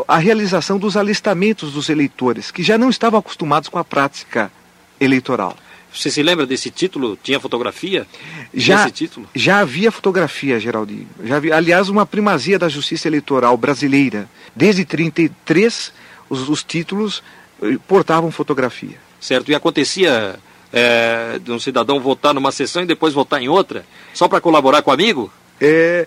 Speaker 3: a realização dos alistamentos dos eleitores, que já não estavam acostumados com a prática eleitoral.
Speaker 2: Você se lembra desse título? Tinha fotografia?
Speaker 3: Já, título? já havia fotografia, Geraldinho. Já havia, aliás, uma primazia da justiça eleitoral brasileira. Desde 1933, os, os títulos eh, portavam fotografia.
Speaker 2: Certo. E acontecia é, de um cidadão votar numa sessão e depois votar em outra, só para colaborar com o amigo?
Speaker 3: É,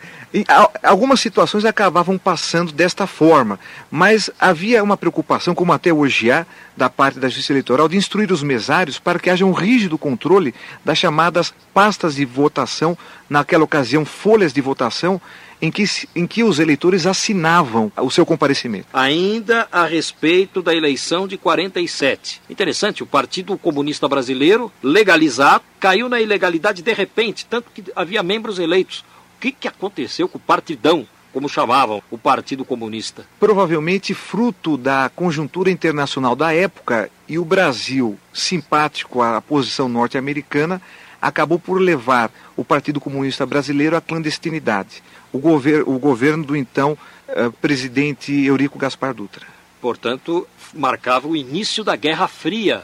Speaker 3: algumas situações acabavam passando desta forma, mas havia uma preocupação, como até hoje há, da parte da Justiça Eleitoral, de instruir os mesários para que haja um rígido controle das chamadas pastas de votação, naquela ocasião, folhas de votação, em que, em que os eleitores assinavam o seu comparecimento.
Speaker 2: Ainda a respeito da eleição de 47. Interessante, o Partido Comunista Brasileiro, legalizado, caiu na ilegalidade de repente, tanto que havia membros eleitos. O que, que aconteceu com o partidão? como chamavam o Partido Comunista.
Speaker 3: Provavelmente fruto da conjuntura internacional da época e o Brasil, simpático à posição norte-americana, acabou por levar o Partido Comunista Brasileiro à clandestinidade o, gover o governo do então uh, presidente Eurico Gaspar Dutra.
Speaker 2: Portanto, marcava o início da Guerra Fria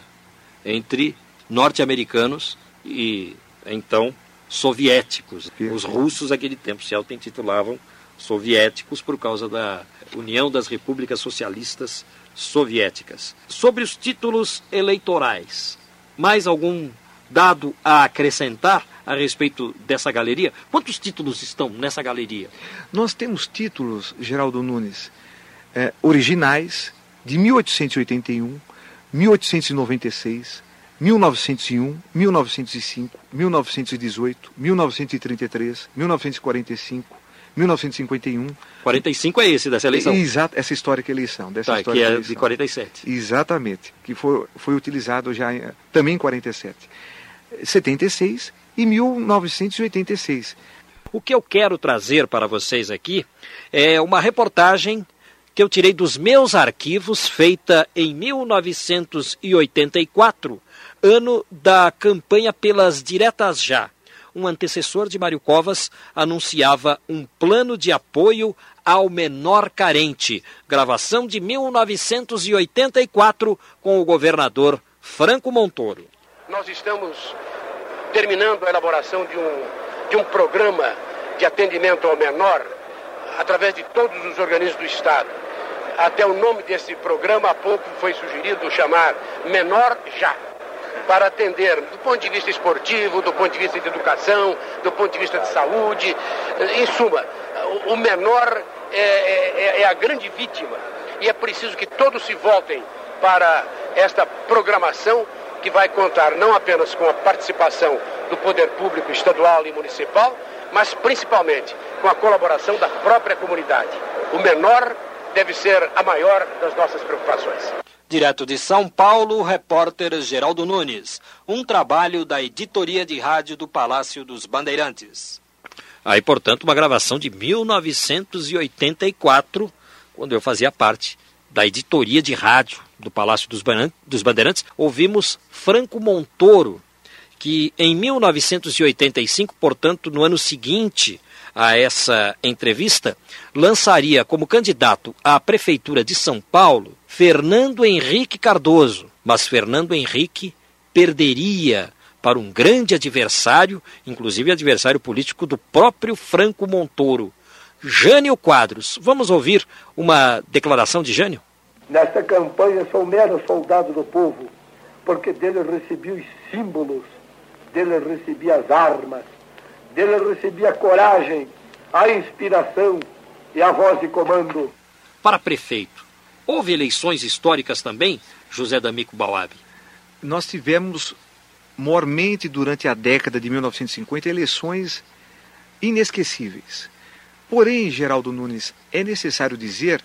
Speaker 2: entre norte-americanos e então soviéticos. Os russos naquele tempo se auto-intitulavam soviéticos por causa da União das Repúblicas Socialistas Soviéticas. Sobre os títulos eleitorais, mais algum dado a acrescentar a respeito dessa galeria? Quantos títulos estão nessa galeria?
Speaker 3: Nós temos títulos, Geraldo Nunes, é, originais de 1881, 1896, 1901, 1905, 1918, 1933, 1945, 1951.
Speaker 2: 45 é esse dessa eleição?
Speaker 3: Exato, essa histórica eleição. Dessa
Speaker 2: tá,
Speaker 3: histórica
Speaker 2: que é
Speaker 3: eleição.
Speaker 2: de 47.
Speaker 3: Exatamente, que foi, foi utilizado já em, também em 47. 76 e 1986.
Speaker 2: O que eu quero trazer para vocês aqui é uma reportagem que eu tirei dos meus arquivos, feita em 1984, ano da campanha pelas Diretas Já. Um antecessor de Mário Covas anunciava um plano de apoio ao menor carente. Gravação de 1984 com o governador Franco Montoro.
Speaker 8: Nós estamos terminando a elaboração de um, de um programa de atendimento ao menor através de todos os organismos do Estado. Até o nome desse programa há pouco foi sugerido chamar Menor Já, para atender do ponto de vista esportivo, do ponto de vista de educação, do ponto de vista de saúde. Em suma, o menor é, é, é a grande vítima e é preciso que todos se voltem para esta programação que vai contar não apenas com a participação do poder público estadual e municipal, mas principalmente com a colaboração da própria comunidade. O menor deve ser a maior das nossas preocupações.
Speaker 2: Direto de São Paulo, o repórter Geraldo Nunes. Um trabalho da editoria de rádio do Palácio dos Bandeirantes. Aí, portanto, uma gravação de 1984, quando eu fazia parte da editoria de rádio do Palácio dos Bandeirantes, ouvimos Franco Montoro, que em 1985, portanto, no ano seguinte a essa entrevista, lançaria como candidato à Prefeitura de São Paulo Fernando Henrique Cardoso. Mas Fernando Henrique perderia para um grande adversário, inclusive adversário político do próprio Franco Montoro, Jânio Quadros. Vamos ouvir uma declaração de Jânio?
Speaker 9: Nesta campanha sou mero soldado do povo, porque dele recebi os símbolos, dele recebi as armas, dele recebi a coragem, a inspiração e a voz de comando.
Speaker 2: Para prefeito, houve eleições históricas também, José D'Amico Bauab?
Speaker 3: Nós tivemos, mormente durante a década de 1950, eleições inesquecíveis. Porém, Geraldo Nunes, é necessário dizer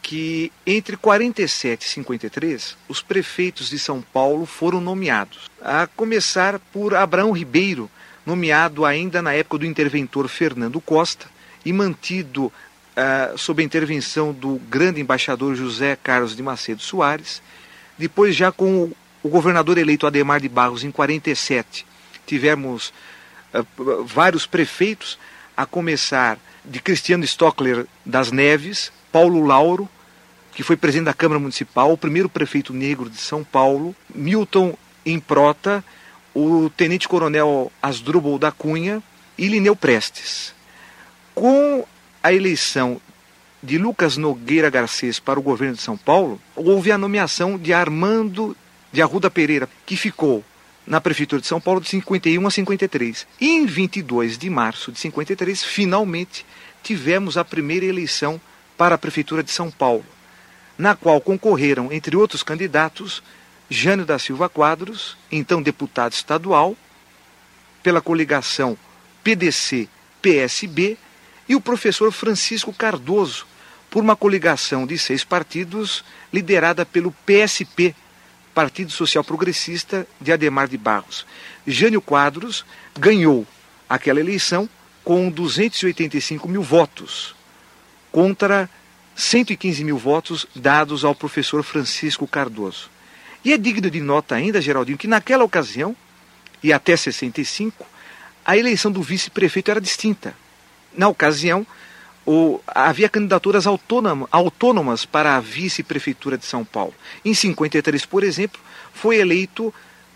Speaker 3: que entre 47 e 53, os prefeitos de São Paulo foram nomeados, a começar por Abraão Ribeiro, nomeado ainda na época do interventor Fernando Costa e mantido uh, sob a intervenção do grande embaixador José Carlos de Macedo Soares. Depois, já com o, governador eleito Ademar de Barros em 47, tivemos uh, vários prefeitos, a começar de Cristiano Stockler das Neves, Paulo Lauro, que foi presidente da Câmara Municipal, o primeiro prefeito negro de São Paulo, Milton Improta, o tenente-coronel Asdrubal da Cunha e Lineu Prestes. Com a eleição de Lucas Nogueira Garcês para o governo de São Paulo, houve a nomeação de Armando de Arruda Pereira, que ficou na Prefeitura de São Paulo de 51 a 53. E em 22 de março de 53, finalmente, tivemos a primeira eleição para a Prefeitura de São Paulo na qual concorreram, entre outros candidatos, Jânio da Silva Quadros, então deputado estadual, pela coligação PDC-PSB, e o professor Francisco Cardoso, por uma coligação de seis partidos liderada pelo PSP, Partido Social Progressista de Ademar de Barros. Jânio Quadros ganhou aquela eleição com 285 mil votos, contra 115 mil votos dados ao professor Francisco Cardoso. E é digno de nota ainda, Geraldinho, que naquela ocasião, e até 65, a eleição do vice-prefeito era distinta. Na ocasião, o, havia candidaturas autônomas para a vice-prefeitura de São Paulo. Em 53, por exemplo, foi eleito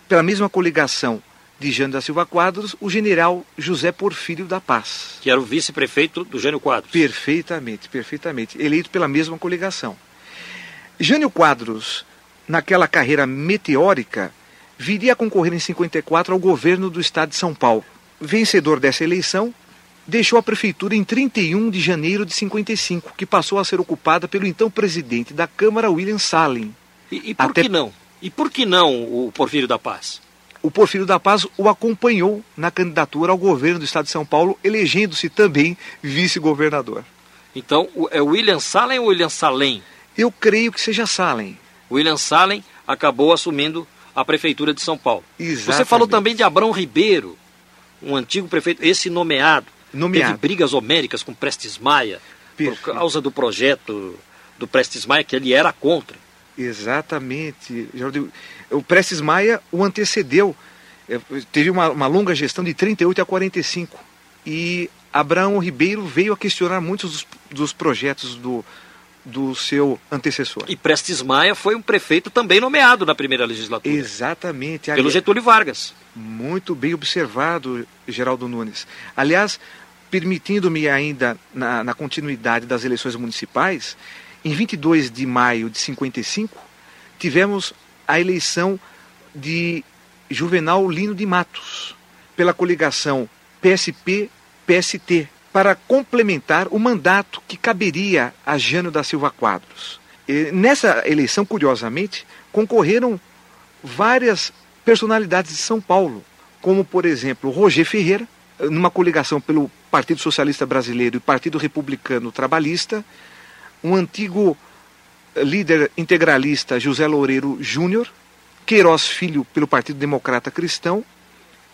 Speaker 3: pela mesma coligação de Jânio da Silva Quadros, o general José Porfírio da Paz.
Speaker 2: Que era o vice-prefeito do Jânio Quadros.
Speaker 3: Perfeitamente, perfeitamente. Eleito pela mesma coligação. Jânio Quadros, naquela carreira meteórica, viria a concorrer em 54 ao governo do estado de São Paulo. Vencedor dessa eleição, deixou a prefeitura em 31 de janeiro de 55, que passou a ser ocupada pelo então presidente da Câmara, William Salem.
Speaker 2: E, e por Até... que não? E por que não o Porfírio da Paz?
Speaker 3: o Porfírio da Paz o acompanhou na candidatura ao governo do estado de São Paulo, elegendo-se também vice-governador.
Speaker 2: Então, é William Salem ou William Salem?
Speaker 3: Eu creio que seja Salem.
Speaker 2: William Salem acabou assumindo a prefeitura de São Paulo.
Speaker 3: Exatamente.
Speaker 2: Você falou também de Abrão Ribeiro, um antigo prefeito, esse nomeado.
Speaker 3: Nomeado.
Speaker 2: Teve brigas homéricas com Prestes Maia, Perfeito. por causa do projeto do Prestes Maia, que ele era contra.
Speaker 3: Exatamente. O Prestes Maia o antecedeu. É, teve uma, uma longa gestão de 38 a 45. E Abraão Ribeiro veio a questionar muitos dos, dos projetos do, do seu antecessor.
Speaker 2: E Prestes Maia foi um prefeito também nomeado na primeira legislatura.
Speaker 3: Exatamente.
Speaker 2: Pelo Getúlio Vargas.
Speaker 3: Muito bem observado, Geraldo Nunes. Aliás, permitindo-me ainda, na, na continuidade das eleições municipais, em 22 de maio de 55, tivemos a eleição de Juvenal Lino de Matos, pela coligação PSP-PST, para complementar o mandato que caberia a Jânio da Silva Quadros. E nessa eleição, curiosamente, concorreram várias personalidades de São Paulo, como, por exemplo, Roger Ferreira, numa coligação pelo Partido Socialista Brasileiro e Partido Republicano Trabalhista, um antigo líder integralista José Loureiro Júnior, Queiroz Filho pelo Partido Democrata Cristão,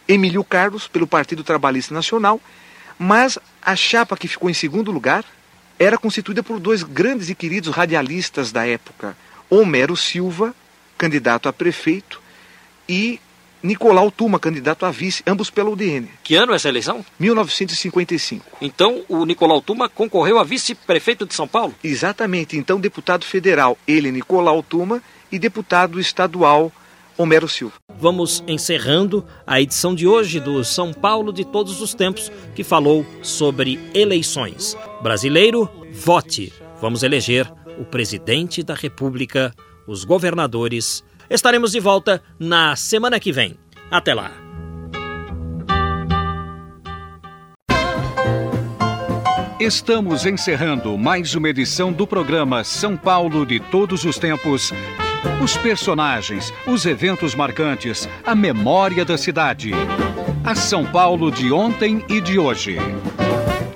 Speaker 3: Emílio Carlos pelo Partido Trabalhista Nacional, mas a chapa que ficou em segundo lugar era constituída por dois grandes e queridos radialistas da época, Homero Silva, candidato a prefeito, e Nicolau Tuma, candidato a vice, ambos pela UDN.
Speaker 2: Que ano é essa eleição?
Speaker 3: 1955.
Speaker 2: Então o Nicolau Tuma concorreu a vice-prefeito de São Paulo?
Speaker 3: Exatamente. Então deputado federal, ele Nicolau Tuma, e deputado estadual Homero Silva.
Speaker 2: Vamos encerrando a edição de hoje do São Paulo de Todos os Tempos, que falou sobre eleições. Brasileiro, vote. Vamos eleger o presidente da República, os governadores Estaremos de volta na semana que vem. Até lá.
Speaker 4: Estamos encerrando mais uma edição do programa São Paulo de Todos os Tempos. Os personagens, os eventos marcantes, a memória da cidade. A São Paulo de ontem e de hoje.